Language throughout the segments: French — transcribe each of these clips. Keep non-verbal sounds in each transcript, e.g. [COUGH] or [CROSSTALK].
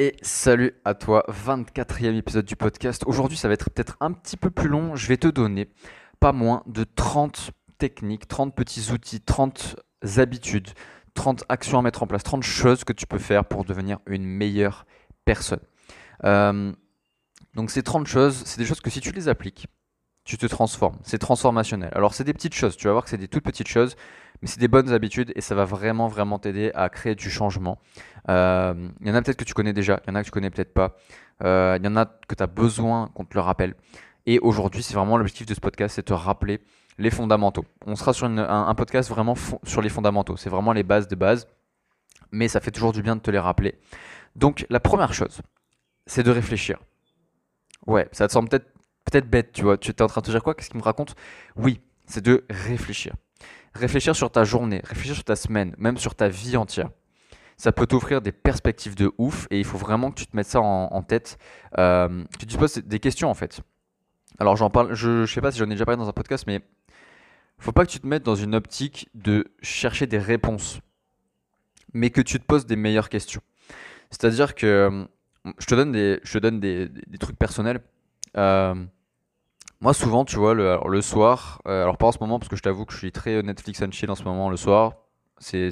et salut à toi, 24e épisode du podcast. Aujourd'hui, ça va être peut-être un petit peu plus long. Je vais te donner pas moins de 30 techniques, 30 petits outils, 30 habitudes, 30 actions à mettre en place, 30 choses que tu peux faire pour devenir une meilleure personne. Euh, donc ces 30 choses, c'est des choses que si tu les appliques, tu te transformes. C'est transformationnel. Alors c'est des petites choses, tu vas voir que c'est des toutes petites choses, mais c'est des bonnes habitudes et ça va vraiment, vraiment t'aider à créer du changement. Euh, il y en a peut-être que tu connais déjà, il y en a que tu connais peut-être pas. Euh, il y en a que tu as besoin qu'on te le rappelle. Et aujourd'hui, c'est vraiment l'objectif de ce podcast, c'est te rappeler les fondamentaux. On sera sur un, podcast vraiment sur les fondamentaux. C'est vraiment les bases de base, mais ça fait toujours du bien de te les rappeler. Donc la première chose, c'est de réfléchir. Ouais, ça te semble peut-être peut-être bête, tu vois. Tu es en train de te dire quoi? Qu'est-ce qu'il me raconte? Oui, c'est de réfléchir. Réfléchir sur ta journée, réfléchir sur ta semaine, même sur ta vie entière. Ça peut t'offrir des perspectives de ouf et il faut vraiment que tu te mettes ça en, tête. Euh, tu te poses des questions en fait. Alors j'en parle, je, je sais pas si j'en ai déjà parlé dans un podcast, mais faut pas que tu te mettes dans une optique de chercher des réponses, mais que tu te poses des meilleures questions. C'est-à-dire que euh, je te donne des, je te donne des, des, trucs personnels. Euh, moi, souvent, tu vois, le, soir, euh, alors pas en ce moment, parce que je t'avoue que je suis très Netflix and chill en ce moment le soir. C'est,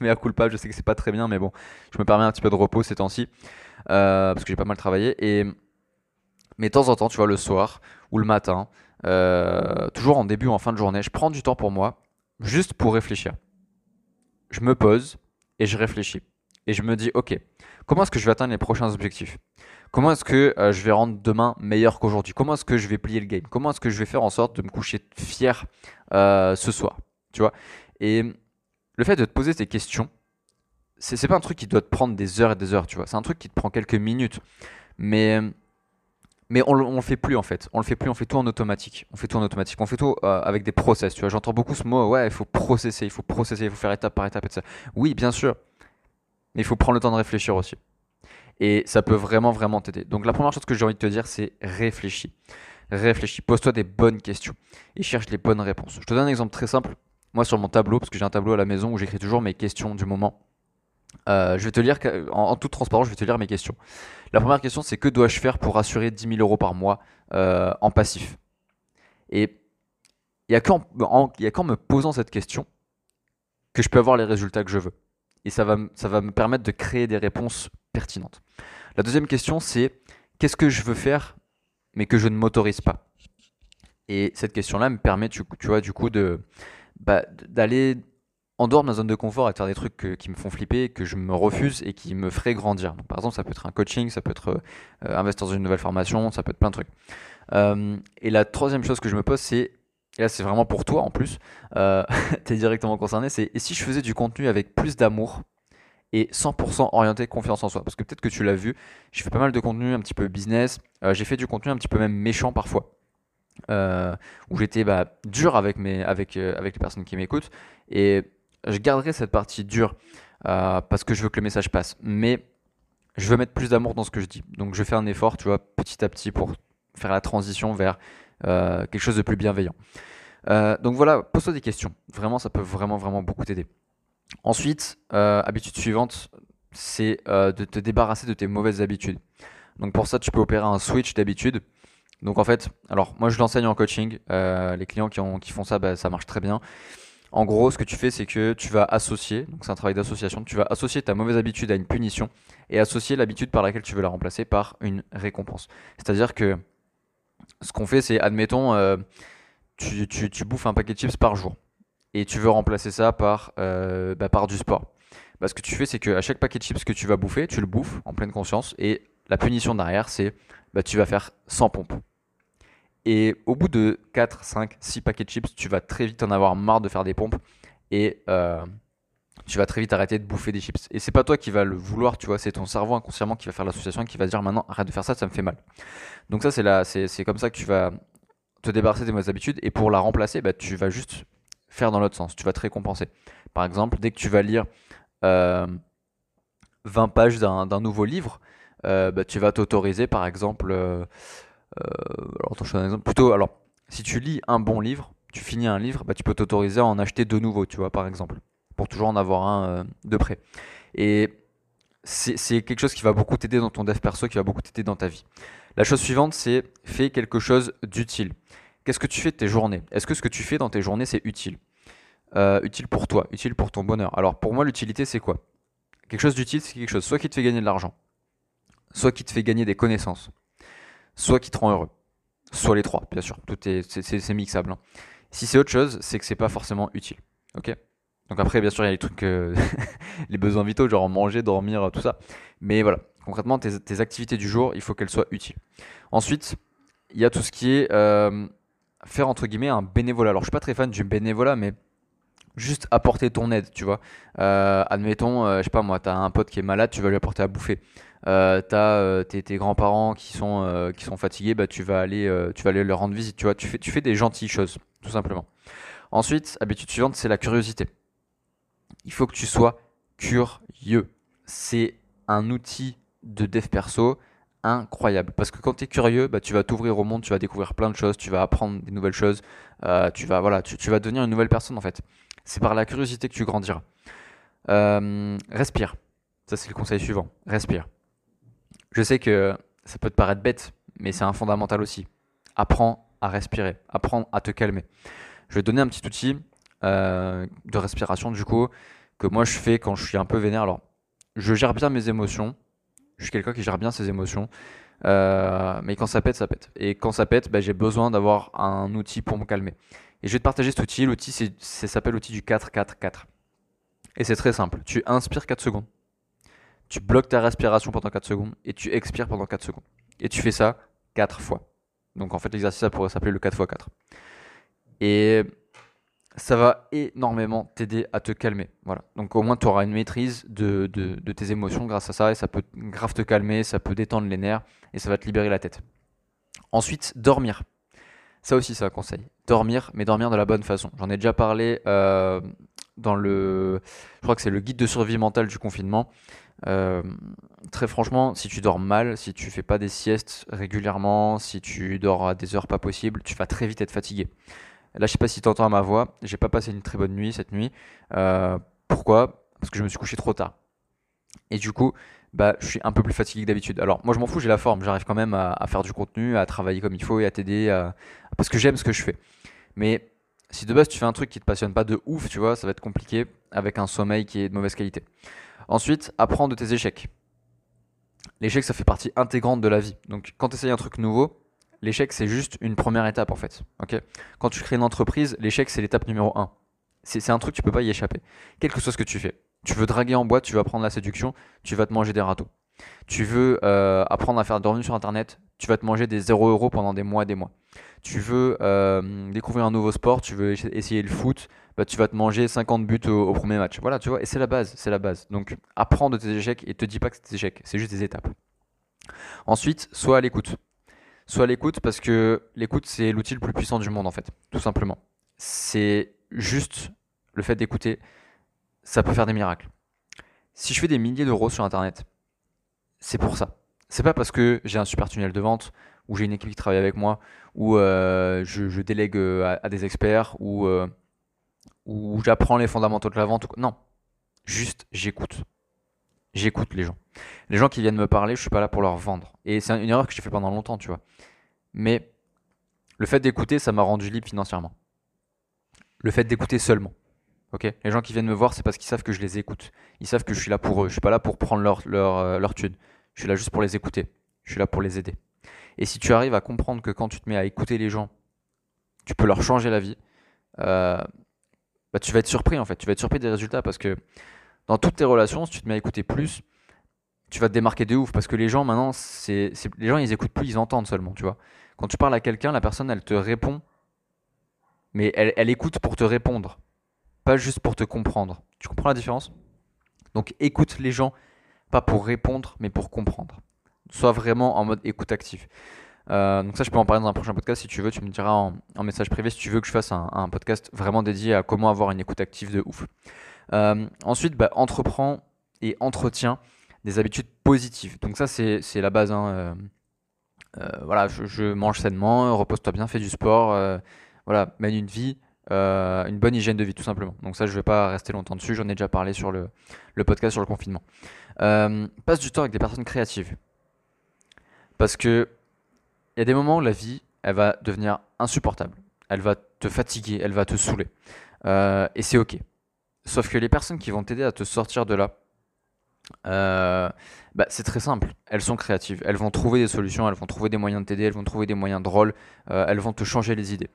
mais [LAUGHS] à culpa, je sais que c'est pas très bien, mais bon, je me permets un petit peu de repos ces temps-ci, euh, parce que j'ai pas mal travaillé. Mais de temps en temps, tu vois, le soir ou le matin, euh, toujours en début ou en fin de journée, je prends du temps pour moi, juste pour réfléchir. Je me pose et je réfléchis. Et je me dis, ok, comment est-ce que je vais atteindre les prochains objectifs? Comment est-ce que euh, je vais rendre demain meilleur qu'aujourd'hui? Comment est-ce que je vais plier le game? Comment est-ce que je vais faire en sorte de me coucher fier euh, ce soir? Tu vois? Et le fait de te poser ces questions, c'est pas un truc qui doit te prendre des heures et des heures, tu vois. C'est un truc qui te prend quelques minutes. Mais, mais on, on le fait plus en fait. On le fait plus, on fait tout en automatique. On fait tout en automatique. On fait tout euh, avec des process, tu vois. J'entends beaucoup ce mot, ouais, il faut processer, il faut processer, il faut faire étape par étape et ça. Oui, bien sûr. Mais il faut prendre le temps de réfléchir aussi. Et ça peut vraiment, vraiment t'aider. Donc la première chose que j'ai envie de te dire, c'est réfléchis. Réfléchis, pose-toi des bonnes questions et cherche les bonnes réponses. Je te donne un exemple très simple. Moi, sur mon tableau, parce que j'ai un tableau à la maison où j'écris toujours mes questions du moment. Euh, je vais te lire, en, toute transparence, je vais te lire mes questions. La première question, c'est que dois-je faire pour assurer 10 000 euros par mois euh, en passif? Et il n'y a qu'en me posant cette question que je peux avoir les résultats que je veux et ça va, ça va me permettre de créer des réponses pertinentes. La deuxième question, c'est qu'est-ce que je veux faire mais que je ne m'autorise pas? Et cette question-là me permet, tu, vois, du coup, bah, d'aller en dehors de ma zone de confort et faire des trucs qui me font flipper, que je me refuse et qui me feraient grandir. par exemple, ça peut être un coaching, ça peut être euh, investir dans une nouvelle formation, ça peut être plein de trucs. Euh, et la troisième chose que je me pose, c'est et là c'est vraiment pour toi en plus, euh, [LAUGHS] tu es directement concerné, c'est et si je faisais du contenu avec plus d'amour? Et 100% orienté confiance en soi Parce que peut-être que tu l'as vu, j'ai fait pas mal de contenu un petit peu business, euh, j'ai fait du contenu un petit peu même méchant parfois. Euh, où j'étais bah, dur avec, mes, avec, les personnes qui m'écoutent et je garderai cette partie dure parce que je veux que le message passe mais je veux mettre plus d'amour dans ce que je dis donc je fais un effort tu vois petit à petit pour faire la transition vers euh, quelque chose de plus bienveillant. Euh, donc voilà, pose-toi des questions. Vraiment, ça peut vraiment, vraiment beaucoup t'aider. Ensuite, euh, habitude suivante, c'est de te débarrasser de tes mauvaises habitudes. Donc pour ça, tu peux opérer un switch d'habitude. Donc en fait, alors moi je l'enseigne en coaching. les clients qui, ont, qui font ça, bah, ça marche très bien. En gros, ce que tu fais, c'est que tu vas associer, donc c'est un travail d'association, tu vas associer ta mauvaise habitude à une punition et associer l'habitude par laquelle tu veux la remplacer par une récompense. C'est-à-dire que ce qu'on fait, c'est, admettons, euh, tu, bouffes un paquet de chips par jour et tu veux remplacer ça par, euh, bah, par du sport. Bah, ce que tu fais, c'est qu'à chaque paquet de chips que tu vas bouffer, tu le bouffes en pleine conscience et la punition derrière, c'est bah, tu vas faire 100 pompes. Et au bout de 4, 5, 6 paquets de chips, tu vas très vite en avoir marre de faire des pompes et euh, tu vas très vite arrêter de bouffer des chips. Et c'est pas toi qui va le vouloir, tu vois, c'est ton cerveau inconsciemment qui va faire l'association qui va dire maintenant arrête de faire ça, ça me fait mal. Donc ça c'est comme ça que tu vas te débarrasser des mauvaises habitudes et pour la remplacer, bah, tu vas juste faire dans l'autre sens, tu vas te récompenser. Par exemple, dès que tu vas lire 20 euh, pages d'un nouveau livre, euh, bah, tu vas t'autoriser par exemple, euh, un exemple, plutôt, alors si tu lis un bon livre, tu finis un livre, bah, tu peux t'autoriser à en acheter deux nouveaux, tu vois, par exemple pour toujours en avoir un euh, de près. Et c'est quelque chose qui va beaucoup t'aider dans ton dev perso, qui va beaucoup t'aider dans ta vie. La chose suivante, c'est fais quelque chose d'utile. Qu'est-ce que tu fais de tes journées? Est-ce que ce que tu fais dans tes journées, c'est utile? Euh, Utile pour toi, utile pour ton bonheur. Alors pour moi, l'utilité, c'est quoi? Quelque chose d'utile, c'est quelque chose soit qui te fait gagner de l'argent, soit qui te fait gagner des connaissances, soit qui te rend heureux. Soit les trois, bien sûr. Tout est, c'est mixable. Hein. Si c'est autre chose, c'est que c'est pas forcément utile. Ok? Donc après, bien sûr, il y a les trucs, euh, [LAUGHS] les besoins vitaux, genre manger, dormir, tout ça. Mais voilà, concrètement, tes, activités du jour, il faut qu'elles soient utiles. Ensuite, il y a tout ce qui est euh, faire entre guillemets un bénévolat. Alors, je suis pas très fan du bénévolat, mais juste apporter ton aide, tu vois. Euh, admettons, je sais pas moi, tu as un pote qui est malade, tu vas lui apporter à bouffer. Euh, tu as tes, grands-parents qui sont, qui sont fatigués, bah, tu, vas aller, tu vas aller leur rendre visite, tu vois. Tu fais, tu fais des gentilles choses tout simplement. Ensuite, habitude suivante, c'est la curiosité. Il faut que tu sois curieux. C'est un outil de dev perso incroyable. Parce que quand tu es curieux, bah, tu vas t'ouvrir au monde, tu vas découvrir plein de choses, tu vas apprendre des nouvelles choses, euh, tu, vas, voilà, tu, vas devenir une nouvelle personne en fait. C'est par la curiosité que tu grandiras. Euh, respire. Ça, c'est le conseil suivant. Respire. Je sais que ça peut te paraître bête, mais c'est un fondamental aussi. Apprends à respirer, apprendre à te calmer. Je vais te donner un petit outil euh, de respiration du coup que moi je fais quand je suis un peu vénère. Alors, je gère bien mes émotions. Je suis quelqu'un qui gère bien ses émotions. Euh, mais quand ça pète, ça pète. Et quand ça pète, bah, j'ai besoin d'avoir un outil pour me calmer. Et je vais te partager cet outil. L'outil, ça s'appelle l'outil du 4-4-4. Et c'est très simple. Tu inspires 4 secondes. Tu bloques ta respiration pendant 4 secondes. Et tu expires pendant 4 secondes. Et tu fais ça 4 fois. Donc en fait, l'exercice, ça pourrait s'appeler le 4x4. Et ça va énormément t'aider à te calmer. Voilà. Donc au moins, tu auras une maîtrise de, de, tes émotions grâce à ça. Et ça peut grave te calmer, ça peut détendre les nerfs. Et ça va te libérer la tête. Ensuite, dormir. Ça aussi, c'est un conseil. Dormir, mais dormir de la bonne façon. J'en ai déjà parlé euh, dans le... Je crois que c'est le guide de survie mentale du confinement. Euh, très franchement, si tu dors mal, si tu fais pas des siestes régulièrement, si tu dors à des heures pas possibles, tu vas très vite être fatigué. Là, je sais pas si tu entends ma voix, j'ai pas passé une très bonne nuit cette nuit. Euh, pourquoi? Parce que je me suis couché trop tard. Et du coup, bah, je suis un peu plus fatigué que d'habitude. Alors, moi, je m'en fous, j'ai la forme. J'arrive quand même à, faire du contenu, à travailler comme il faut et à t'aider, parce que j'aime ce que je fais. Mais si de base tu fais un truc qui te passionne pas de ouf, tu vois, ça va être compliqué avec un sommeil qui est de mauvaise qualité. Ensuite, apprends de tes échecs. L'échec, ça fait partie intégrante de la vie. Donc, quand tu essayes un truc nouveau, l'échec, c'est juste une première étape en fait. Quand tu crées une entreprise, l'échec, c'est l'étape numéro 1. C'est un truc, tu peux pas y échapper. Quel que soit ce que tu fais. Tu veux draguer en boîte, tu veux apprendre la séduction, tu vas te manger des râteaux. Tu veux euh, apprendre à faire des revenus sur Internet, tu vas te manger des 0 euros pendant des mois et des mois. Tu veux euh, découvrir un nouveau sport, tu veux essayer le foot, bah, tu vas te manger 50 buts au, premier match. Voilà, tu vois, et c'est la base, c'est la base. Donc apprends de tes échecs et te dis pas que c'est des échecs, c'est juste des étapes. Ensuite, sois à l'écoute. Sois à l'écoute parce que l'écoute, c'est l'outil le plus puissant du monde en fait, tout simplement. C'est juste le fait d'écouter, ça peut faire des miracles. Si je fais des milliers d'euros sur Internet, c'est pour ça. C'est pas parce que j'ai un super tunnel de vente, ou j'ai une équipe qui travaille avec moi, ou euh, je, délègue euh, à, des experts, ou euh, où j'apprends les fondamentaux de la vente. Non, juste j'écoute. J'écoute les gens. Les gens qui viennent me parler, je suis pas là pour leur vendre. Et c'est une erreur que j'ai fait pendant longtemps, tu vois. Mais le fait d'écouter, ça m'a rendu libre financièrement. Le fait d'écouter seulement. Ok? Les gens qui viennent me voir, c'est parce qu'ils savent que je les écoute. Ils savent que je suis là pour eux. Je suis pas là pour prendre leur, leur, euh, leur thune. Je suis là juste pour les écouter. Je suis là pour les aider. Et si tu arrives à comprendre que quand tu te mets à écouter les gens, tu peux leur changer la vie, euh, bah, tu vas être surpris en fait. Tu vas être surpris des résultats parce que dans toutes tes relations, si tu te mets à écouter plus, tu vas te démarquer de ouf parce que les gens maintenant, c'est, les gens ils écoutent plus, ils entendent seulement, tu vois. Quand tu parles à quelqu'un, la personne elle te répond, mais elle, écoute pour te répondre, pas juste pour te comprendre. Tu comprends la différence? Donc écoute les gens, pas pour répondre, mais pour comprendre. Sois vraiment en mode écoute active. Euh, donc ça, je peux en parler dans un prochain podcast si tu veux. Tu me diras en, message privé si tu veux que je fasse un, podcast vraiment dédié à comment avoir une écoute active de ouf. Euh, ensuite, bah, entreprends et entretiens des habitudes positives. Donc ça, c'est la base. Hein. Euh, voilà, je, mange sainement, repose-toi bien, fais du sport. voilà, mène une vie euh, une bonne hygiène de vie, tout simplement. Donc ça, je vais pas rester longtemps dessus, j'en ai déjà parlé sur le, podcast sur le confinement. Euh, passe du temps avec des personnes créatives. Parce que il y a des moments où la vie, elle va devenir insupportable. Elle va te fatiguer, elle va te saouler. Euh, et c'est ok. Sauf que les personnes qui vont t'aider à te sortir de là, euh, bah, c'est très simple. Elles sont créatives. Elles vont trouver des solutions, elles vont trouver des moyens de t'aider, elles vont trouver des moyens drôles, euh, elles vont te changer les idées.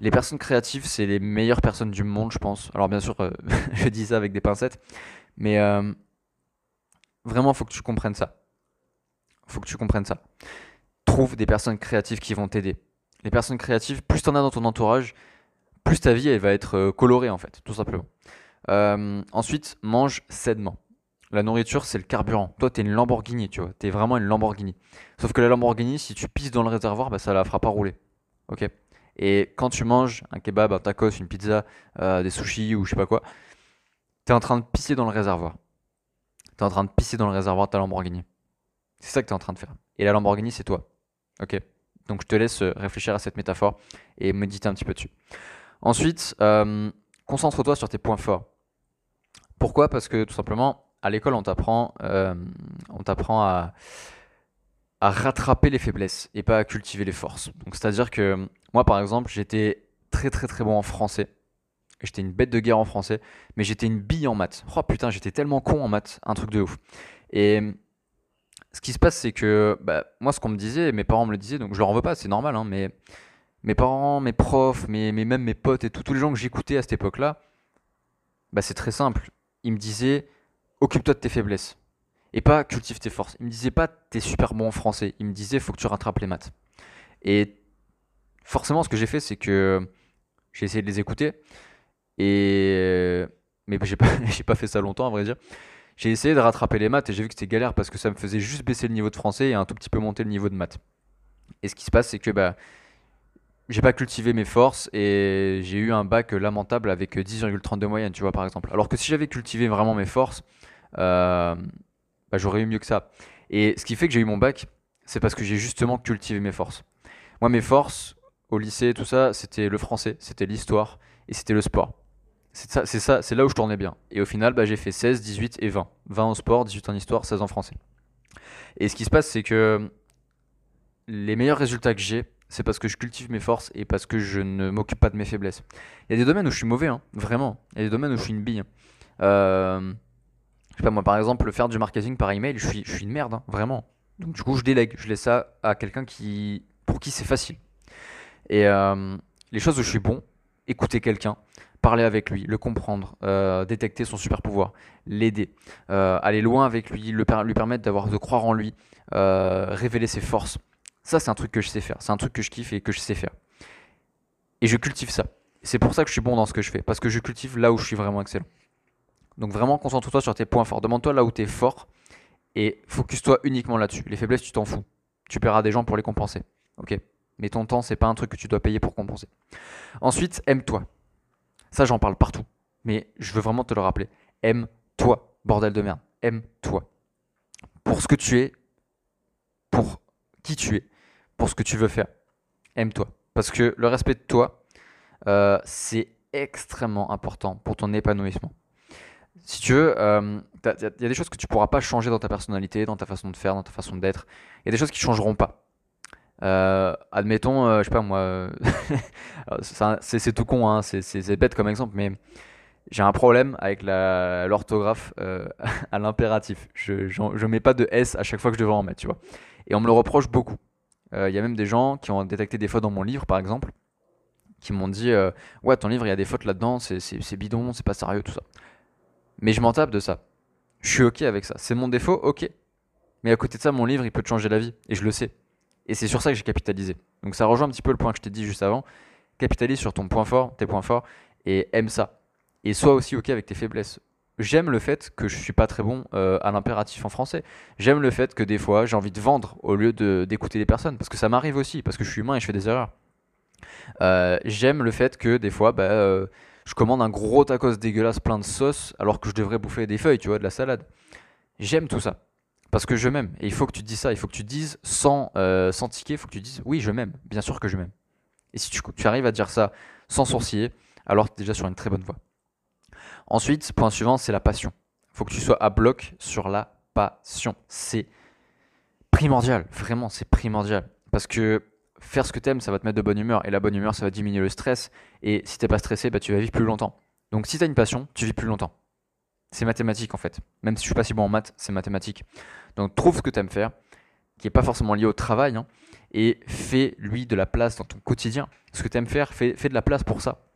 Les personnes créatives, c'est les meilleures personnes du monde, je pense. Alors bien sûr, euh, [LAUGHS] je dis ça avec des pincettes, mais euh, vraiment, faut que tu comprennes ça. Faut que tu comprennes ça. Trouve des personnes créatives qui vont t'aider. Les personnes créatives, plus t'en as dans ton entourage, plus ta vie elle va être colorée en fait, tout simplement. Euh, ensuite, mange sainement. La nourriture, c'est le carburant. Toi, t'es une Lamborghini, tu vois. T'es vraiment une Lamborghini. Sauf que la Lamborghini, si tu pisses dans le réservoir, bah, ça la fera pas rouler. Ok? Et quand tu manges un kebab, un tacos, une pizza, euh, des sushis ou je sais pas quoi, t'es en train de pisser dans le réservoir. T'es en train de pisser dans le réservoir de ta Lamborghini. C'est ça que t'es en train de faire. Et la Lamborghini, c'est toi. Ok? Donc je te laisse euh, réfléchir à cette métaphore et méditer un petit peu dessus. Ensuite, concentre-toi sur tes points forts. Pourquoi? Parce que tout simplement, à l'école, on t'apprend, euh, on t'apprend à, rattraper les faiblesses et pas à cultiver les forces. Donc, c'est-à-dire que moi, par exemple, j'étais très très très bon en français. J'étais une bête de guerre en français, mais j'étais une bille en maths. Oh putain, j'étais tellement con en maths, un truc de ouf. Et ce qui se passe, c'est que bah, moi, ce qu'on me disait, mes parents me le disaient, donc je leur en veux pas, c'est normal, hein, mais mes parents, mes profs, mes, même mes potes et tous les gens que j'écoutais à cette époque-là, bah, c'est très simple. Ils me disaient, occupe-toi de tes faiblesses. Et pas cultive tes forces. Ils me disaient pas, t'es super bon en français. Ils me disaient, faut que tu rattrapes les maths. Et forcément, ce que j'ai fait, c'est que j'ai essayé de les écouter. Et mais j'ai pas, [LAUGHS] j'ai pas fait ça longtemps, à vrai dire. J'ai essayé de rattraper les maths et j'ai vu que c'était galère parce que ça me faisait juste baisser le niveau de français et un tout petit peu monter le niveau de maths. Et ce qui se passe, c'est que bah, j'ai pas cultivé mes forces et j'ai eu un bac lamentable avec 10,32 de moyenne, tu vois, par exemple. Alors que si j'avais cultivé vraiment mes forces, euh, bah, j'aurais eu mieux que ça. Et ce qui fait que j'ai eu mon bac, c'est parce que j'ai justement cultivé mes forces. Moi, mes forces au lycée, tout ça, c'était le français, c'était l'histoire et c'était le sport. C'est ça, c'est là où je tournais bien. Et au final, bah, j'ai fait 16, 18 et 20. 20 en sport, 18 en histoire, 16 en français. Et ce qui se passe, c'est que les meilleurs résultats que j'ai, c'est parce que je cultive mes forces et parce que je ne m'occupe pas de mes faiblesses. Il y a des domaines où je suis mauvais, hein, vraiment. Il y a des domaines où je suis une bille. Euh, je sais pas, moi, par exemple, faire du marketing par email, je suis, je suis une merde, hein, vraiment. Donc, du coup, je délègue. Je laisse ça à quelqu'un qui, pour qui c'est facile. Et euh, les choses où je suis bon, écouter quelqu'un, parler avec lui, le comprendre, euh, détecter son super pouvoir, l'aider, euh, aller loin avec lui, lui permettre d'avoir de croire en lui, révéler ses forces. Ça, c'est un truc que je sais faire. C'est un truc que je kiffe et que je sais faire. Et je cultive ça. C'est pour ça que je suis bon dans ce que je fais, parce que je cultive là où je suis vraiment excellent. Donc vraiment, concentre-toi sur tes points forts. Demande-toi là où tu es fort et focus-toi uniquement là-dessus. Les faiblesses, tu t'en fous. Tu paieras des gens pour les compenser. Ok? Mais ton temps, c'est pas un truc que tu dois payer pour compenser. Ensuite, aime-toi. Ça, j'en parle partout. Mais je veux vraiment te le rappeler. Aime-toi, bordel de merde. Aime-toi. Pour ce que tu es, pour qui tu es, pour ce que tu veux faire. Aime-toi. Parce que le respect de toi, euh, c'est extrêmement important pour ton épanouissement. Si tu veux, euh, il y, a y a des choses que tu pourras pas changer dans ta personnalité, dans ta façon de faire, dans ta façon d'être. Il y a des choses qui changeront pas. Euh, admettons, euh, je sais pas moi, euh, [LAUGHS] c'est tout con, hein, c'est bête comme exemple, mais j'ai un problème avec l'orthographe euh, [LAUGHS] à l'impératif. Je, je mets pas de S à chaque fois que je devrais en mettre, tu vois. Et on me le reproche beaucoup. Euh, Il y a même des gens qui ont détecté des fautes dans mon livre, par exemple, qui m'ont dit euh, Ouais, ton livre, il y a des fautes là-dedans, c'est bidon, c'est pas sérieux, tout ça. Mais je m'en tape de ça. Je suis ok avec ça. C'est mon défaut, ok. Mais à côté de ça, mon livre, il peut te changer la vie. Et je le sais. Et c'est sur ça que j'ai capitalisé. Donc ça rejoint un petit peu le point que je t'ai dit juste avant. Capitalise sur ton point fort, tes points forts, et aime ça. Et sois aussi ok avec tes faiblesses. J'aime le fait que je suis pas très bon euh, à l'impératif en français. J'aime le fait que des fois j'ai envie de vendre au lieu d'écouter les personnes. Parce que ça m'arrive aussi, parce que je suis humain et je fais des erreurs. Euh, J'aime le fait que des fois, bah, euh, je commande un gros tacos dégueulasse plein de sauce alors que je devrais bouffer des feuilles, tu vois, de la salade. J'aime tout ça. Parce que je m'aime. Et il faut que tu dises ça. Il faut que tu dises sans, sans il faut que tu dises oui, je m'aime. Bien sûr que je m'aime. Et si tu, tu arrives à dire ça sans sourciller, alors déjà sur une très bonne voie. Ensuite, point suivant, c'est la passion. Il faut que tu sois à bloc sur la passion. C'est primordial, vraiment, c'est primordial. Parce que faire ce que tu aimes, ça va te mettre de bonne humeur. Et la bonne humeur, ça va diminuer le stress. Et si t'es pas stressé, bah, tu vas vivre plus longtemps. Donc si tu as une passion, tu vis plus longtemps. C'est mathématique en fait. Même si je suis pas si bon en maths, c'est mathématique. Donc trouve ce que tu aimes faire, qui n'est pas forcément lié au travail, hein, et fais-lui de la place dans ton quotidien. Ce que tu aimes faire, fais, de la place pour ça.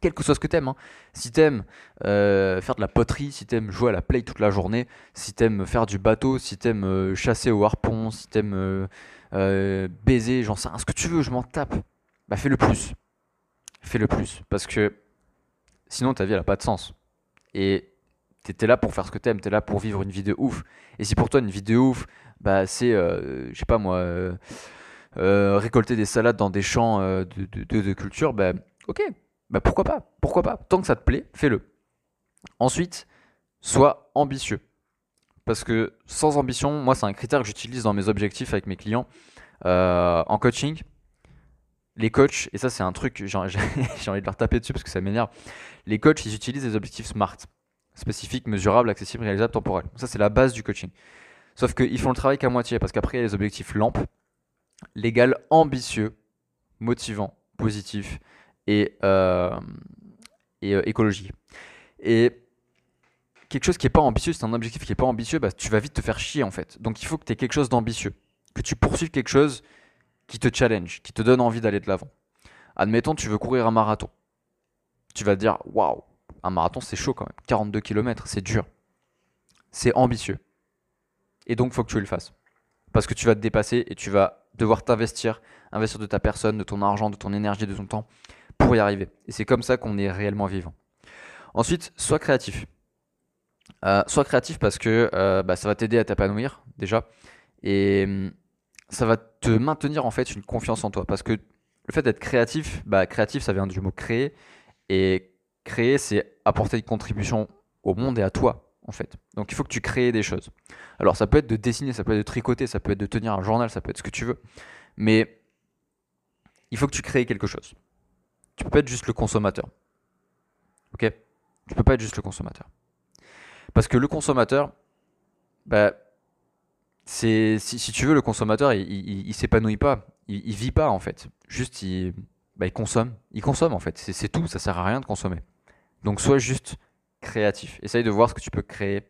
Quel que soit ce que tu aimes. Hein. Si tu aimes euh, faire de la poterie, si tu aimes jouer à la play toute la journée, si tu aimes faire du bateau, si tu aimes euh, chasser au harpon, si tu aimes euh, baiser, j'en sais rien, ce que tu veux, je m'en tape, bah fais le plus. Fais le plus. Parce que sinon ta vie elle n'a pas de sens. Et t'es là pour faire ce que t'aimes, t'es là pour vivre une vie de ouf. Et si pour toi une vie de ouf, bah c'est, euh, je sais pas moi, euh, euh, récolter des salades dans des champs de, de, culture, bah ok, bah pourquoi pas, pourquoi pas. Tant que ça te plaît, fais-le. Ensuite, sois ambitieux. Parce que sans ambition, moi c'est un critère que j'utilise dans mes objectifs avec mes clients en coaching. Les coachs, et ça c'est un truc, [LAUGHS] j'ai envie de leur taper dessus parce que ça m'énerve. Les coachs, ils utilisent des objectifs SMART spécifique, mesurable, accessible, réalisable, temporel. Ça, c'est la base du coaching. Sauf qu'ils font le travail qu'à moitié, parce qu'après, il y a les objectifs LAMP, légal, ambitieux, motivant, positif et, euh, et euh, écologique. Et quelque chose qui n'est pas ambitieux, c'est un objectif qui n'est pas ambitieux, bah, tu vas vite te faire chier en fait. Donc il faut que tu aies quelque chose d'ambitieux, que tu poursuives quelque chose qui te challenge, qui te donne envie d'aller de l'avant. Admettons, tu veux courir un marathon. Tu vas te dire, waouh, un marathon, c'est chaud quand même. 42 km, c'est dur. C'est ambitieux. Et donc, il faut que tu le fasses. Parce que tu vas te dépasser et tu vas devoir t'investir, investir de ta personne, de ton argent, de ton énergie, de ton temps pour y arriver. Et c'est comme ça qu'on est réellement vivant. Ensuite, sois créatif. Euh, sois créatif parce que euh, bah, ça va t'aider à t'épanouir déjà. Et hum, ça va te maintenir en fait une confiance en toi. Parce que le fait d'être créatif, bah, créatif ça vient du mot créer. Et créer, c'est apporter une contribution au monde et à toi, en fait. Donc il faut que tu crées des choses. Alors ça peut être de dessiner, ça peut être de tricoter, ça peut être de tenir un journal, ça peut être ce que tu veux. Mais il faut que tu crées quelque chose. Tu peux pas être juste le consommateur. Ok? Tu peux pas être juste le consommateur. Parce que le consommateur, bah, c'est si, tu veux le consommateur, il, il, s'épanouit pas, il, il, vit pas en fait. Juste il, bah, consomme, il consomme en fait. C'est tout, ça sert à rien de consommer. Donc sois juste créatif. Essaye de voir ce que tu peux créer.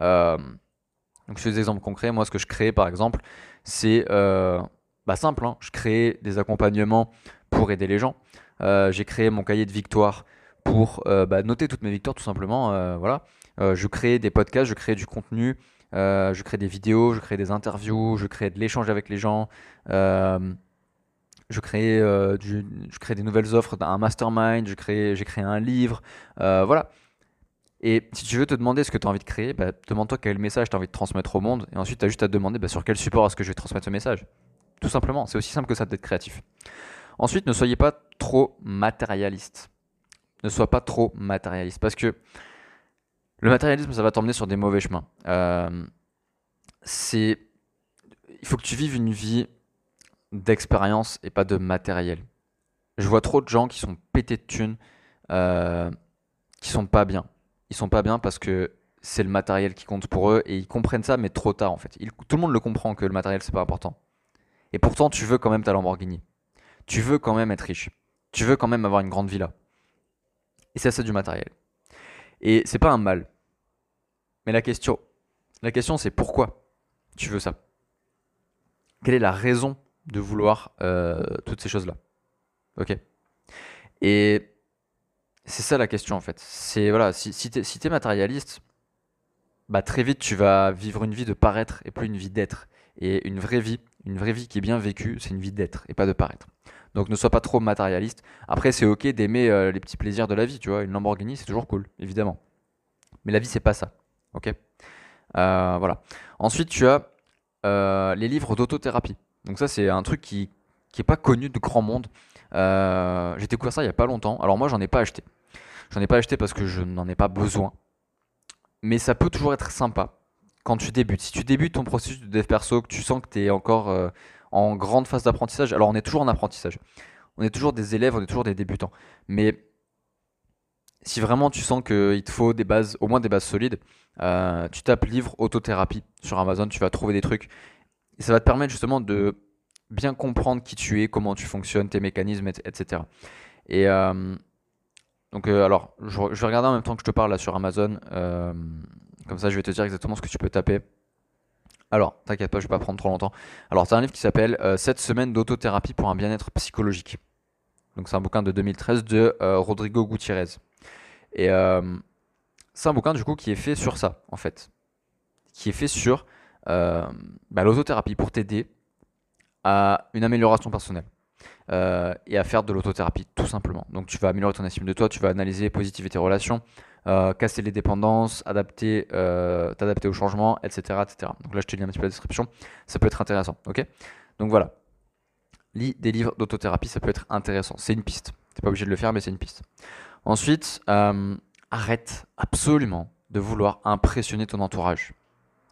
Euh, donc des exemples concrets, moi ce que je crée par exemple, c'est euh, bah, simple. Hein. Je crée des accompagnements pour aider les gens. Euh, j'ai créé mon cahier de victoire pour bah, noter toutes mes victoires tout simplement. voilà. je crée des podcasts, je crée du contenu, je crée des vidéos, je crée des interviews, je crée de l'échange avec les gens je crée, euh, je crée des nouvelles offres, un mastermind, j'ai créé un livre, euh, voilà. Et si tu veux te demander ce que tu as envie de créer, bah, demande-toi quel message tu as envie de transmettre au monde, et ensuite tu as juste à te demander bah, sur quel support est-ce que je vais transmettre ce message. Tout simplement, c'est aussi simple que ça d'être créatif. Ensuite, ne soyez pas trop matérialiste. Ne sois pas trop matérialiste, parce que le matérialisme, ça va t'emmener sur des mauvais chemins. Euh, il faut que tu vives une vie d'expérience et pas de matériel. Je vois trop de gens qui sont pétés de thunes, euh, qui sont pas bien. Ils sont pas bien parce que c'est le matériel qui compte pour eux et ils comprennent ça, mais trop tard en fait. tout le monde le comprend que le matériel c'est pas important. Et pourtant, tu veux quand même ta Lamborghini. Tu veux quand même être riche. Tu veux quand même avoir une grande villa. Et ça, c'est du matériel. Et c'est pas un mal. Mais la question, la question c'est pourquoi tu veux ça? Quelle est la raison de vouloir euh, toutes ces choses-là? Ok? Et c'est ça la question en fait. C'est voilà, si, si tu es, matérialiste, bah très vite tu vas vivre une vie de paraître et plus une vie d'être. Et une vraie vie, une vraie vie qui est bien vécue, c'est une vie d'être et pas de paraître. Donc ne sois pas trop matérialiste. Après c'est ok d'aimer euh, les petits plaisirs de la vie, tu vois. Une Lamborghini c'est toujours cool, évidemment. Mais la vie c'est pas ça. Ok? Euh, Voilà. Ensuite tu as les livres d'autothérapie. Donc ça, c'est un truc qui qui est pas connu de grand monde. Euh, j'ai découvert ça il y a pas longtemps. Alors moi, j'en ai pas acheté. J'en ai pas acheté parce que je n'en ai pas besoin. Mais ça peut toujours être sympa quand tu débutes. Si tu débutes ton processus de dev perso, que tu sens que tu es encore euh, en grande phase d'apprentissage, alors on est toujours en apprentissage. On est toujours des élèves, on est toujours des débutants. Mais si vraiment tu sens qu'il te faut des bases, au moins des bases solides, euh, tu tapes livre autothérapie sur Amazon, tu vas trouver des trucs. Et ça va te permettre justement de bien comprendre qui tu es, comment tu fonctionnes, tes mécanismes, etc. Et euh, donc, euh, alors, je, vais regarder en même temps que je te parle là sur Amazon. comme ça, je vais te dire exactement ce que tu peux taper. Alors, t'inquiète pas, je vais pas prendre trop longtemps. Alors, c'est un livre qui s'appelle 7 semaines d'autothérapie pour un bien-être psychologique. Donc, c'est un bouquin de 2013 de Rodrigo Gutiérrez. Et euh, c'est un bouquin du coup qui est fait sur ça, en fait. Qui est fait sur euh, bah, l'autothérapie pour t'aider à une amélioration personnelle. Euh, et à faire de l'autothérapie, tout simplement. Donc tu vas améliorer ton estime de toi, tu vas analyser positivité tes relations, casser les dépendances, adapter, t'adapter au changement, etc., etc. Donc là, je te lis un petit peu la description. Ça peut être intéressant, Donc voilà. Lis des livres d'autothérapie, ça peut être intéressant. C'est une piste. T'es pas obligé de le faire, mais c'est une piste. Ensuite, euh, arrête absolument de vouloir impressionner ton entourage.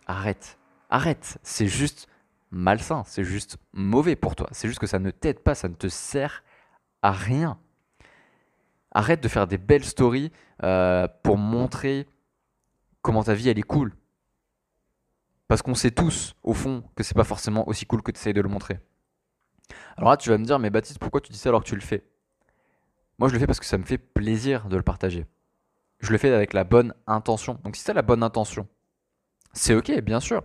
Arrête. Arrête. C'est juste malsain. C'est juste mauvais pour toi. C'est juste que ça ne t'aide pas. Ça ne te sert à rien. Arrête de faire des belles stories euh, pour montrer comment ta vie elle est cool. Parce qu'on sait tous, au fond, que c'est pas forcément aussi cool que tu essayes de le montrer. Alors là, tu vas me dire, mais Baptiste, pourquoi tu dis ça alors que tu le fais? Moi, je le fais parce que ça me fait plaisir de le partager. Je le fais avec la bonne intention. Donc, si tu la bonne intention, c'est ok, bien sûr.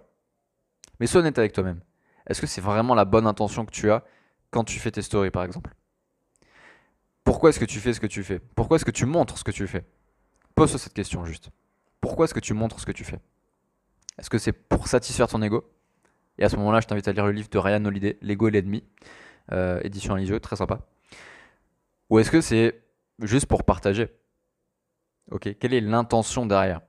Mais sois honnête avec toi-même. Est-ce que c'est vraiment la bonne intention que tu as quand tu fais tes stories, par exemple? Pourquoi est-ce que tu fais ce que tu fais? Pourquoi est-ce que tu montres ce que tu fais? Pose-toi cette question juste. Pourquoi est-ce que tu montres ce que tu fais? Est-ce que c'est pour satisfaire ton ego? Et à ce moment-là, je t'invite à lire le livre de Ryan Holiday, L'ego et l'ennemi, euh, édition très sympa. Ou est-ce que c'est juste pour partager? Ok, quelle est l'intention derrière?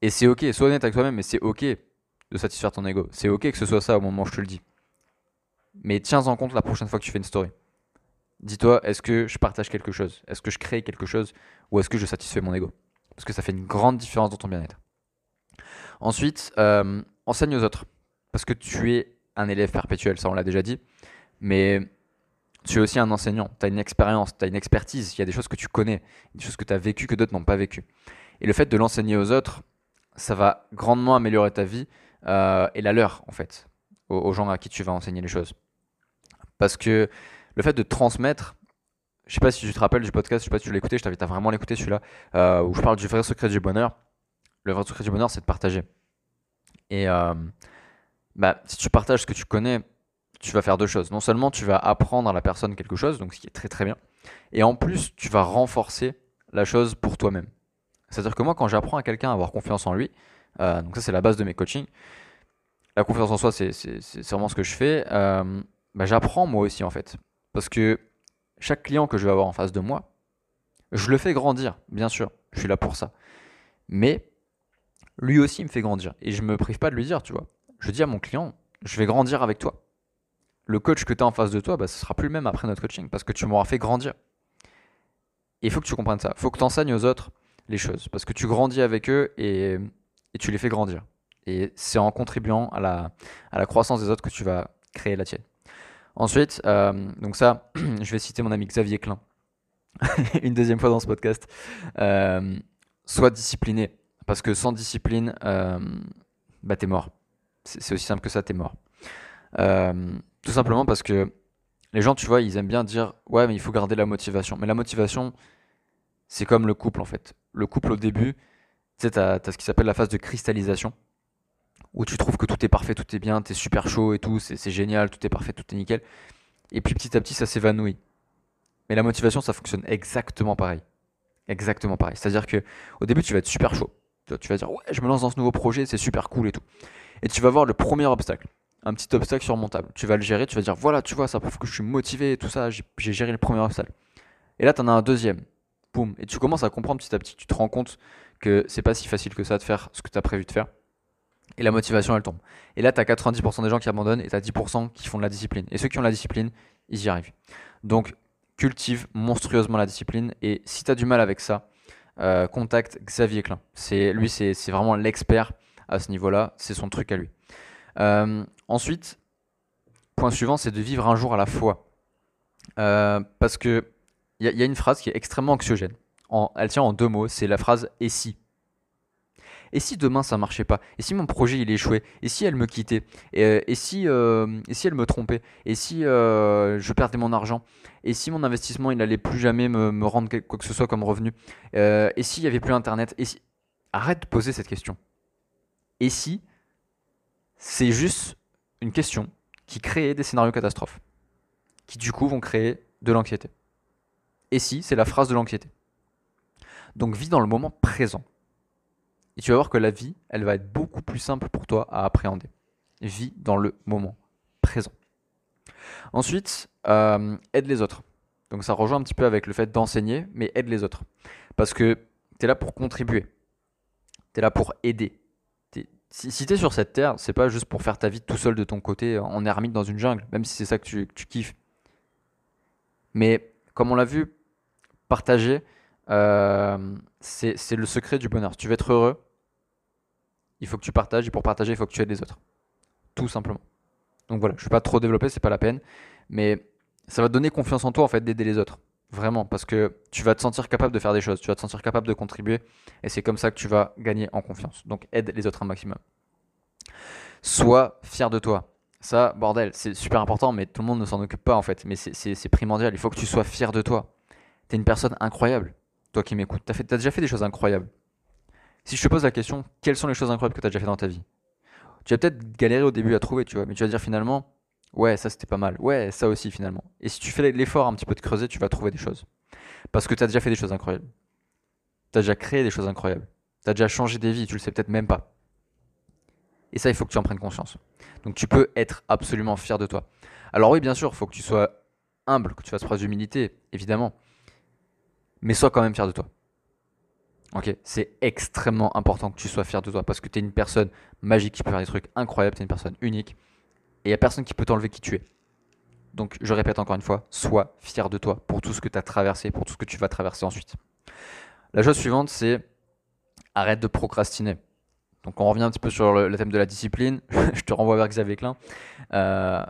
Et c'est ok, sois honnête avec toi-même, mais c'est ok de satisfaire ton ego. C'est ok que ce soit ça au moment où je te le dis. Mais tiens en compte la prochaine fois que tu fais une story. Dis-toi, est-ce que je partage quelque chose? Est-ce que je crée quelque chose? Ou est-ce que je satisfais mon ego? Parce que ça fait une grande différence dans ton bien-être. Ensuite, euh, enseigne aux autres. Parce que tu es un élève perpétuel, ça on l'a déjà dit. Mais tu es aussi un enseignant, tu as une expérience, tu as une expertise, il y a des choses que tu connais, des choses que tu as vécues que d'autres n'ont pas vécues. Et le fait de l'enseigner aux autres, ça va grandement améliorer ta vie euh, et la leur, en fait, aux, gens à qui tu vas enseigner les choses. Parce que le fait de transmettre, je sais pas si tu te rappelles du podcast, je sais pas si tu l'as écouté, je t'invite à vraiment l'écouter celui-là, euh, où je parle du vrai secret du bonheur. Le vrai secret du bonheur, c'est de partager. Et euh, bah, si tu partages ce que tu connais, tu vas faire deux choses. Non seulement tu vas apprendre à la personne quelque chose, donc ce qui est très très bien, et en plus tu vas renforcer la chose pour toi-même. C'est-à-dire que moi quand j'apprends à quelqu'un à avoir confiance en lui, euh, donc ça c'est la base de mes coachings, la confiance en soi c'est vraiment ce que je fais, bah, j'apprends moi aussi en fait. Parce que chaque client que je vais avoir en face de moi, je le fais grandir, bien sûr, je suis là pour ça. Mais lui aussi me fait grandir. Et je me prive pas de lui dire, tu vois. Je dis à mon client, je vais grandir avec toi le coach que tu as en face de toi, bah, ce sera plus le même après notre coaching parce que tu m'auras fait grandir. Et il faut que tu comprennes ça. Il faut que tu enseignes aux autres les choses parce que tu grandis avec eux et, tu les fais grandir. Et c'est en contribuant à la, à la croissance des autres que tu vas créer la tienne. Ensuite, euh, donc ça, [CLEARS THROAT] je vais citer mon ami Xavier Klein, [LAUGHS] une deuxième fois dans ce podcast. Euh, sois discipliné, parce que sans discipline, euh, bah t'es mort. C'est aussi simple que ça, t'es mort. Euh, tout simplement parce que les gens, tu vois, ils aiment bien dire ouais, mais il faut garder la motivation. Mais la motivation, c'est comme le couple en fait. Le couple au début, tu sais, tu as, ce qui s'appelle la phase de cristallisation où tu trouves que tout est parfait, tout est bien, tu es super chaud et tout, c'est génial, tout est parfait, tout est nickel. Et puis petit à petit, ça s'évanouit. Mais la motivation, ça fonctionne exactement pareil. Exactement pareil. C'est-à-dire que au début, tu vas être super chaud. Tu vas dire ouais, je me lance dans ce nouveau projet, c'est super cool et tout. Et tu vas voir le premier obstacle un petit obstacle surmontable. Tu vas le gérer, tu vas dire voilà, tu vois, ça prouve que je suis motivé et tout ça, j'ai géré le premier obstacle. Et là, tu en as un deuxième. Boum. Et tu commences à comprendre petit à petit, tu te rends compte que c'est pas si facile que ça de faire ce que tu as prévu de faire. Et la motivation, elle tombe. Et là, tu as 90% des gens qui abandonnent et tu as 10% qui font de la discipline. Et ceux qui ont la discipline, ils y arrivent. Donc, cultive monstrueusement la discipline. Et si tu as du mal avec ça, euh, contacte Xavier Klein. Lui, c'est vraiment l'expert à ce niveau-là. C'est son truc à lui. Euh, ensuite, point suivant, c'est de vivre un jour à la fois. Euh, parce que il y, a une phrase qui est extrêmement anxiogène. elle tient en deux mots, c'est la phrase et si. Et si demain ça marchait pas? Et si mon projet il échouait? Et si elle me quittait? Et, euh, et si elle me trompait? Et si euh, je perdais mon argent? Et si mon investissement il allait plus jamais me, rendre quoi que ce soit comme revenu? Euh, Et s'il y avait plus internet? Arrête de poser cette question. Et si c'est juste une question qui crée des scénarios catastrophes, qui du coup vont créer de l'anxiété? Et si c'est la phrase de l'anxiété? Donc vis dans le moment présent. Et tu vas voir que la vie, elle va être beaucoup plus simple pour toi à appréhender. Vis dans le moment présent. Ensuite, euh, aide les autres. Donc ça rejoint un petit peu avec le fait d'enseigner, mais aide les autres. Parce que tu es là pour contribuer. Tu es là pour aider. si, tu es sur cette terre, c'est pas juste pour faire ta vie tout seul de ton côté en ermite dans une jungle, même si c'est ça que tu, kiffes. Mais comme on l'a vu, partager, euh, c'est le secret du bonheur. Si tu veux être heureux, il faut que tu partages et pour partager, il faut que tu aides les autres. Tout simplement. Donc voilà, je ne vais pas trop développer, c'est pas la peine, mais ça va te donner confiance en toi en fait d'aider les autres. Vraiment, parce que tu vas te sentir capable de faire des choses, tu vas te sentir capable de contribuer, et c'est comme ça que tu vas gagner en confiance. Donc aide les autres un maximum. Sois fier de toi. Ça, bordel, c'est super important, mais tout le monde ne s'en occupe pas en fait. Mais c'est primordial, il faut que tu sois fier de toi. Tu es une personne incroyable, toi qui m'écoutes. Tu as, as déjà fait des choses incroyables. Si je te pose la question, quelles sont les choses incroyables que tu as déjà fait dans ta vie? Tu vas peut-être galérer au début à trouver, tu vois, mais tu vas dire finalement, ouais, ça c'était pas mal, ouais, ça aussi finalement. Et si tu fais l'effort un petit peu de creuser, tu vas trouver des choses. Parce que tu as déjà fait des choses incroyables. Tu as déjà créé des choses incroyables. Tu as déjà changé des vies, tu le sais peut-être même pas. Et ça, il faut que tu en prennes conscience. Donc tu peux être absolument fier de toi. Alors oui, bien sûr, il faut que tu sois humble, que tu fasses preuve d'humilité, évidemment. Mais sois quand même fier de toi. Ok, c'est extrêmement important que tu sois fier de toi parce que tu es une personne magique qui peut faire des trucs incroyables, tu es une personne unique et il n'y a personne qui peut t'enlever qui tu es. Donc je répète encore une fois, sois fier de toi pour tout ce que tu as traversé, pour tout ce que tu vas traverser ensuite. La chose suivante, c'est arrête de procrastiner. Donc on revient un petit peu sur le, thème de la discipline. [LAUGHS] je te renvoie vers Xavier Klein. Euh,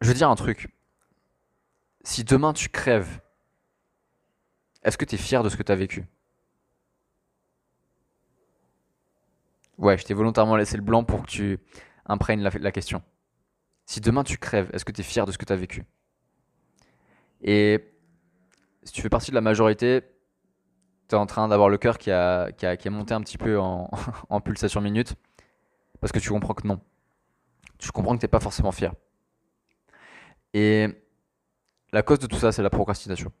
je veux dire un truc. Si demain tu crèves, est-ce que tu es fier de ce que tu as vécu? Ouais, je t'ai volontairement laissé le blanc pour que tu imprègnes la, question. Si demain tu crèves, est-ce que tu es fier de ce que tu as vécu? Et si tu fais partie de la majorité, tu es en train d'avoir le cœur qui a, qui, a, monté un petit peu en, [LAUGHS] en, pulsation minute, parce que tu comprends que non. Tu comprends que tu n'es pas forcément fier. Et la cause de tout ça, c'est la procrastination.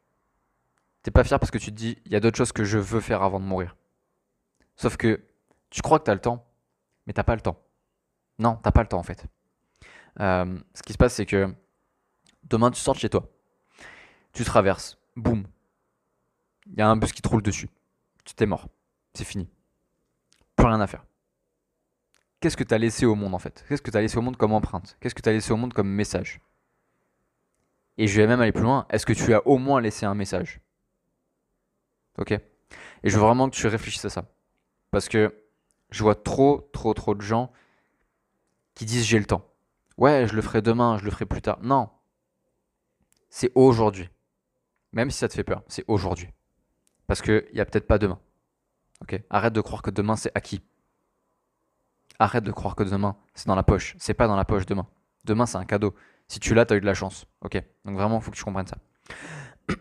T'es pas fier parce que tu te dis, il y a d'autres choses que je veux faire avant de mourir. Sauf que tu crois que tu as le temps, mais t'as pas le temps. Non, t'as pas le temps en fait. Euh, ce qui se passe, c'est que demain, tu sors chez toi. Tu traverses. Boum. Il y a un bus qui te roule dessus. Tu t'es mort. C'est fini. Plus rien à faire. Qu'est-ce que tu as laissé au monde en fait? Qu'est-ce que tu as laissé au monde comme empreinte? Qu'est-ce que tu as laissé au monde comme message? Et je vais même aller plus loin. Est-ce que tu as au moins laissé un message? Ok? Et je veux vraiment que tu réfléchisses à ça. Parce que je vois trop, trop, trop de gens qui disent j'ai le temps. Ouais, je le ferai demain, je le ferai plus tard. Non. C'est aujourd'hui. Même si ça te fait peur, c'est aujourd'hui. Parce qu'il n'y a peut-être pas demain. Ok Arrête de croire que demain c'est acquis. Arrête de croire que demain c'est dans la poche. C'est pas dans la poche demain. Demain c'est un cadeau. Si tu l'as, tu as eu de la chance. Ok Donc vraiment, il faut que tu comprennes ça. [CLEARS THROAT]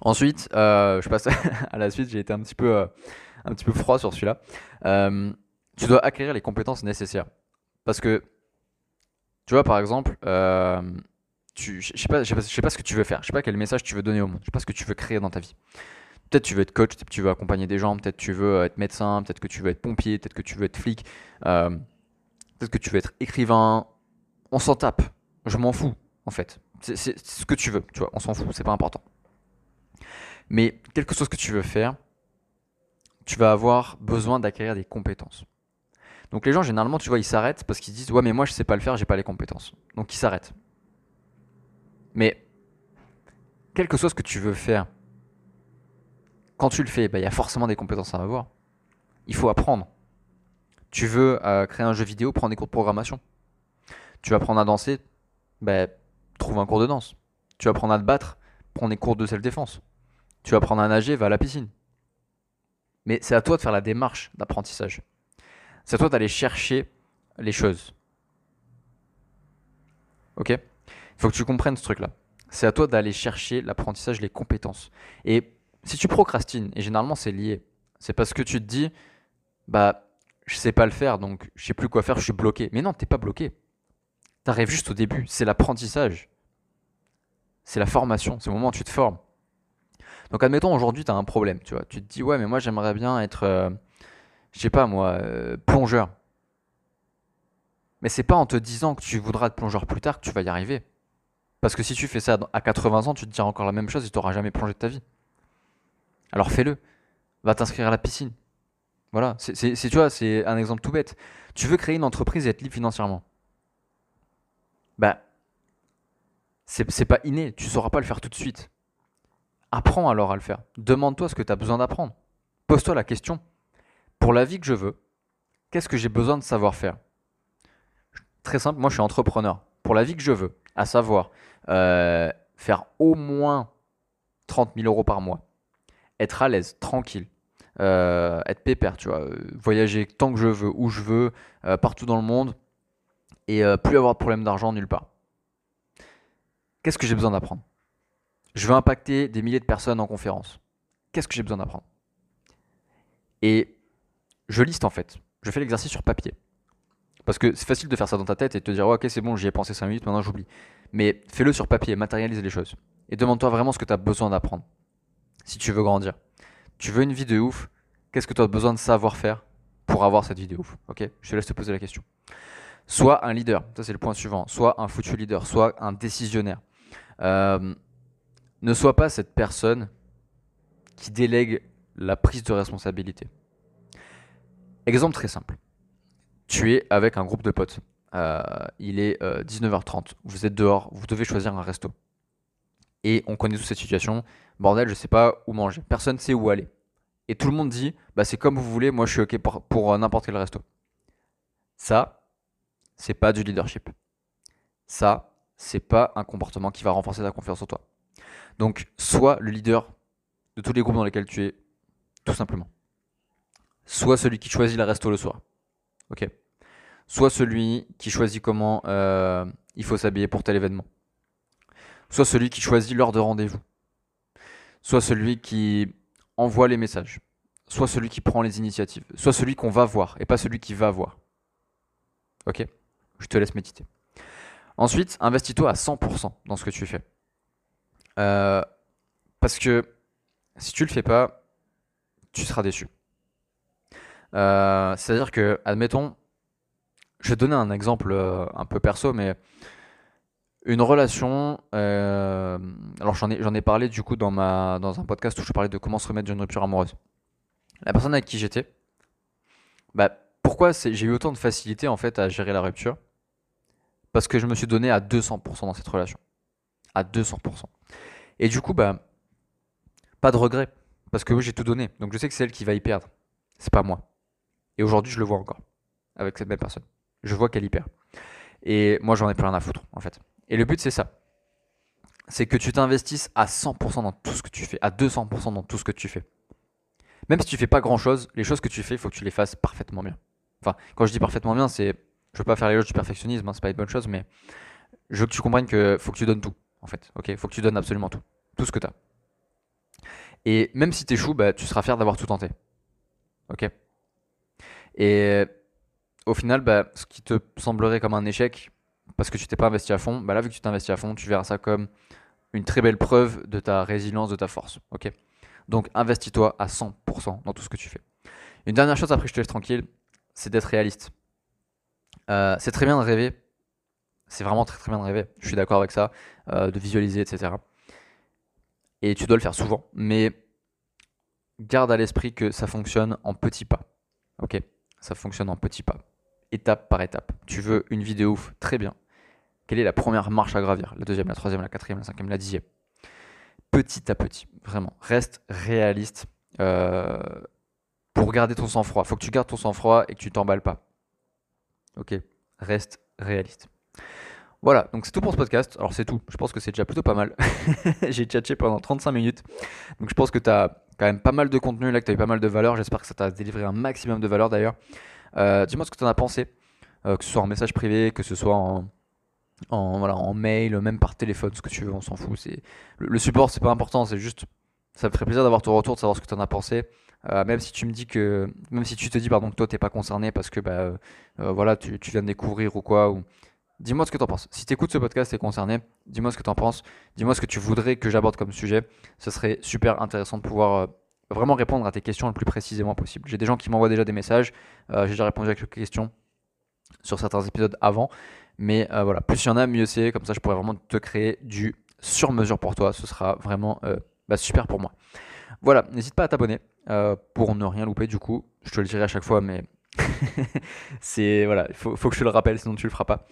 Ensuite, euh, je passe [LAUGHS] à la suite. J'ai été un petit peu. Euh, un petit peu froid sur celui-là. Euh, tu dois acquérir les compétences nécessaires. Parce que, tu vois, par exemple, euh, je sais pas, sais pas, ce que tu veux faire. Je sais pas quel message tu veux donner au monde. Je sais pas ce que tu veux créer dans ta vie. Peut-être tu veux être coach, peut-être tu veux accompagner des gens, peut-être tu veux être médecin, peut-être que tu veux être pompier, peut-être que tu veux être flic, euh, peut-être que tu veux être écrivain. On s'en tape. Je m'en fous, en fait. C'est ce que tu veux, tu vois. On s'en fout, c'est pas important. Mais quelque chose que tu veux faire, tu vas avoir besoin d'acquérir des compétences. Donc les gens, généralement, tu vois, ils s'arrêtent parce qu'ils disent Ouais, mais moi, je sais pas le faire, j'ai pas les compétences. Donc ils s'arrêtent. Mais, quel que soit ce que tu veux faire, quand tu le fais, bah, il y a forcément des compétences à avoir. Il faut apprendre. Tu veux euh, créer un jeu vidéo, prends des cours de programmation. Tu vas apprendre à danser, bah, trouve un cours de danse. Tu vas apprendre à te battre, prends des cours de self-défense. Tu vas apprendre à nager, va à la piscine. Mais c'est à toi de faire la démarche d'apprentissage. C'est à toi d'aller chercher les choses. Ok? Il faut que tu comprennes ce truc-là. C'est à toi d'aller chercher l'apprentissage, les compétences. Et si tu procrastines, et généralement c'est lié, c'est parce que tu te dis, bah, je sais pas le faire, donc je sais plus quoi faire, je suis bloqué. Mais non, t'es pas bloqué. T'arrives juste au début. C'est l'apprentissage. C'est la formation. C'est le moment où tu te formes. Donc admettons aujourd'hui tu as un problème, tu vois. Tu te dis ouais mais moi j'aimerais bien être, euh, je sais pas moi, euh, plongeur. Mais c'est pas en te disant que tu voudras être plongeur plus tard que tu vas y arriver. Parce que si tu fais ça à 80 ans, tu te diras encore la même chose et tu n'auras jamais plongé de ta vie. Alors fais-le. Va t'inscrire à la piscine. Voilà, c'est, tu vois, c'est un exemple tout bête. Tu veux créer une entreprise et être libre financièrement? Bah, c'est, pas inné, tu sauras pas le faire tout de suite. Apprends alors à le faire. Demande-toi ce que tu as besoin d'apprendre. Pose-toi la question. Pour la vie que je veux, qu'est-ce que j'ai besoin de savoir faire? Très simple, moi je suis entrepreneur. Pour la vie que je veux, à savoir euh, faire au moins 30 000 euros par mois, être à l'aise, tranquille, euh, être pépère, tu vois, euh, voyager tant que je veux, où je veux, partout dans le monde, et plus avoir de problème d'argent nulle part. Qu'est-ce que j'ai besoin d'apprendre? Je veux impacter des milliers de personnes en conférence. Qu'est-ce que j'ai besoin d'apprendre? Et je liste en fait. Je fais l'exercice sur papier. Parce que c'est facile de faire ça dans ta tête et de te dire, ok, c'est bon, j'y ai pensé 5 minutes, maintenant j'oublie. Mais fais-le sur papier, matérialise les choses. Et demande-toi vraiment ce que tu as besoin d'apprendre. Si tu veux grandir. Tu veux une vie de ouf, qu'est-ce que tu as besoin de savoir faire pour avoir cette vie de ouf Ok? Je te laisse te poser la question. Soit un leader, ça c'est le point suivant. Soit un foutu leader, soit un décisionnaire. Euh, ne sois pas cette personne qui délègue la prise de responsabilité. Exemple très simple tu es avec un groupe de potes. Euh, il est 19h30, euh, vous êtes dehors, vous devez choisir un resto. Et on connaît tous cette situation. Bordel, je sais pas où manger. Personne ne sait où aller. Et tout le monde dit, bah c'est comme vous voulez, moi je suis ok pour, pour euh, n'importe quel resto. Ça, c'est pas du leadership. Ça, c'est pas un comportement qui va renforcer ta confiance en toi. Donc, sois le leader de tous les groupes dans lesquels tu es, tout simplement. Sois celui qui choisit le resto le soir. Ok soit celui qui choisit comment euh, il faut s'habiller pour tel événement, soit celui qui choisit l'heure de rendez-vous, soit celui qui envoie les messages, soit celui qui prend les initiatives, soit celui qu'on va voir et pas celui qui va voir. Ok Je te laisse méditer. Ensuite, investis-toi à 100% dans ce que tu fais. Euh, parce que si tu le fais pas, tu seras déçu. Euh, c'est-à-dire que, admettons, je vais donner un exemple euh, un peu perso, mais une relation. Alors j'en ai, ai parlé du coup dans, ma, dans un podcast où je parlais de comment se remettre d'une rupture amoureuse. La personne avec qui j'étais, bah, pourquoi j'ai eu autant de facilité en fait à gérer la rupture? Parce que je me suis donné à 200% dans cette relation. À 200%. Et du coup, bah, pas de regret. Parce que j'ai tout donné. Donc je sais que c'est elle qui va y perdre. C'est pas moi. Et aujourd'hui, je le vois encore. Avec cette même personne je vois qu'elle y perd. Et moi, j'en ai plus rien à foutre, en fait. Et le but, c'est ça. C'est que tu t'investisses à 100% dans tout ce que tu fais, à 200% dans tout ce que tu fais. Même si tu fais pas grand chose, les choses que tu fais, il faut que tu les fasses parfaitement bien. Enfin, quand je dis parfaitement bien, c'est. Je veux pas faire les loges du perfectionnisme, hein, c'est pas une bonne chose, mais je veux que tu comprennes que faut que tu donnes tout, en fait. Ok Faut que tu donnes absolument tout. Tout ce que tu as. Et même si tu échoues, bah, tu seras fier d'avoir tout tenté. Ok Et au final, bah, ce qui te semblerait comme un échec, parce que tu t'es pas investi à fond, bah là, vu que tu t'es investi à fond, tu verras ça comme une très belle preuve de ta résilience, de ta force. Ok Donc, investis-toi à 100% dans tout ce que tu fais. Une dernière chose, après je te laisse tranquille, c'est d'être réaliste. Euh, c'est très bien de rêver. C'est vraiment très très bien de rêver. Je suis d'accord avec ça. Euh, de visualiser, etc. Et tu dois le faire souvent. Mais garde à l'esprit que ça fonctionne en petits pas. Ok? Ça fonctionne en petits pas étape par étape. Tu veux une vidéo ouf, très bien. Quelle est la première marche à gravir? La deuxième, la troisième, la quatrième, la cinquième, la dixième. Petit à petit, vraiment. Reste réaliste euh, pour garder ton sang-froid. Faut que tu gardes ton sang-froid et que tu t'emballes pas. Ok? Reste réaliste. Voilà, donc c'est tout pour ce podcast. Alors c'est tout, je pense que c'est déjà plutôt pas mal. [LAUGHS] J'ai tchatché pendant 35 minutes, donc je pense que tu as quand même pas mal de contenu là, que tu as eu pas mal de valeur. J'espère que ça t'a délivré un maximum de valeur d'ailleurs. Euh, dis-moi ce que tu en as pensé, euh, que ce soit en message privé, que ce soit en, mail, même par téléphone, ce que tu veux, on s'en fout. Le, le support, c'est pas important, c'est juste, ça me ferait plaisir d'avoir ton retour, de savoir ce que tu en as pensé. Euh, même si tu me dis que, même si tu te dis pardon que toi t'es pas concerné parce que bah, voilà tu, tu, viens de découvrir ou quoi, ou dis-moi ce que tu en penses. Si tu écoutes ce podcast, t'es concerné, dis-moi ce que tu en penses, dis-moi ce que tu voudrais que j'aborde comme sujet. Ce serait super intéressant de pouvoir vraiment répondre à tes questions le plus précisément possible. J'ai des gens qui m'envoient déjà des messages, j'ai déjà répondu à quelques questions sur certains épisodes avant, mais voilà, plus il y en a, mieux c'est. Comme ça, je pourrais vraiment te créer du sur mesure pour toi. Ce sera vraiment bah, super pour moi. Voilà, n'hésite pas à t'abonner euh, pour ne rien louper du coup. Je te le dirai à chaque fois, mais [LAUGHS] c'est voilà, il faut, faut, que je te le rappelle, sinon tu le feras pas.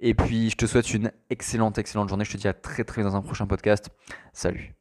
Et puis je te souhaite une excellente, excellente journée. Je te dis à très très vite dans un prochain podcast. Salut.